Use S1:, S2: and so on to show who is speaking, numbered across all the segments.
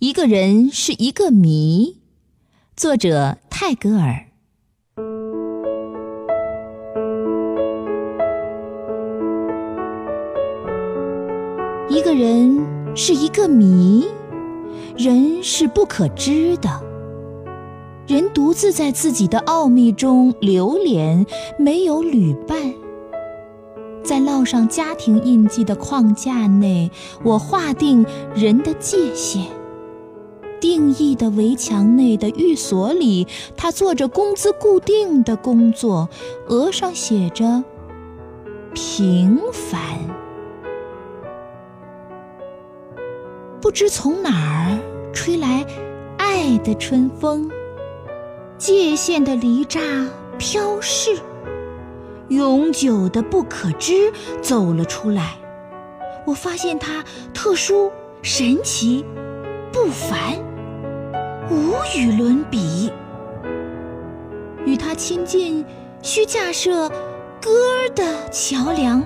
S1: 一个人是一个谜，作者泰戈尔。一个人是一个谜，人是不可知的。人独自在自己的奥秘中流连，没有旅伴。在烙上家庭印记的框架内，我划定人的界限。定义的围墙内的寓所里，他做着工资固定的工作，额上写着“平凡”。不知从哪儿吹来爱的春风，界限的离栅飘逝，永久的不可知走了出来。我发现它特殊、神奇、不凡。无与伦比，与他亲近，需架设歌的桥梁，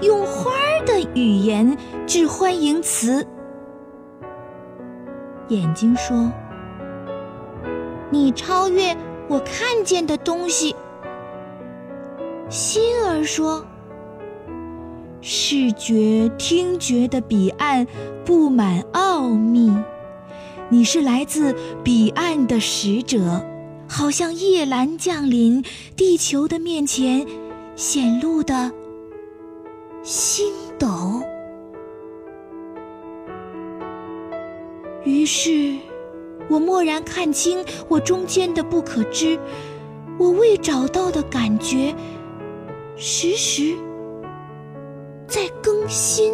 S1: 用花儿的语言致欢迎词。眼睛说：“你超越我看见的东西。”心儿说：“视觉、听觉的彼岸布满奥秘。”你是来自彼岸的使者，好像夜阑降临地球的面前显露的星斗。于是，我蓦然看清我中间的不可知，我未找到的感觉，时时在更新。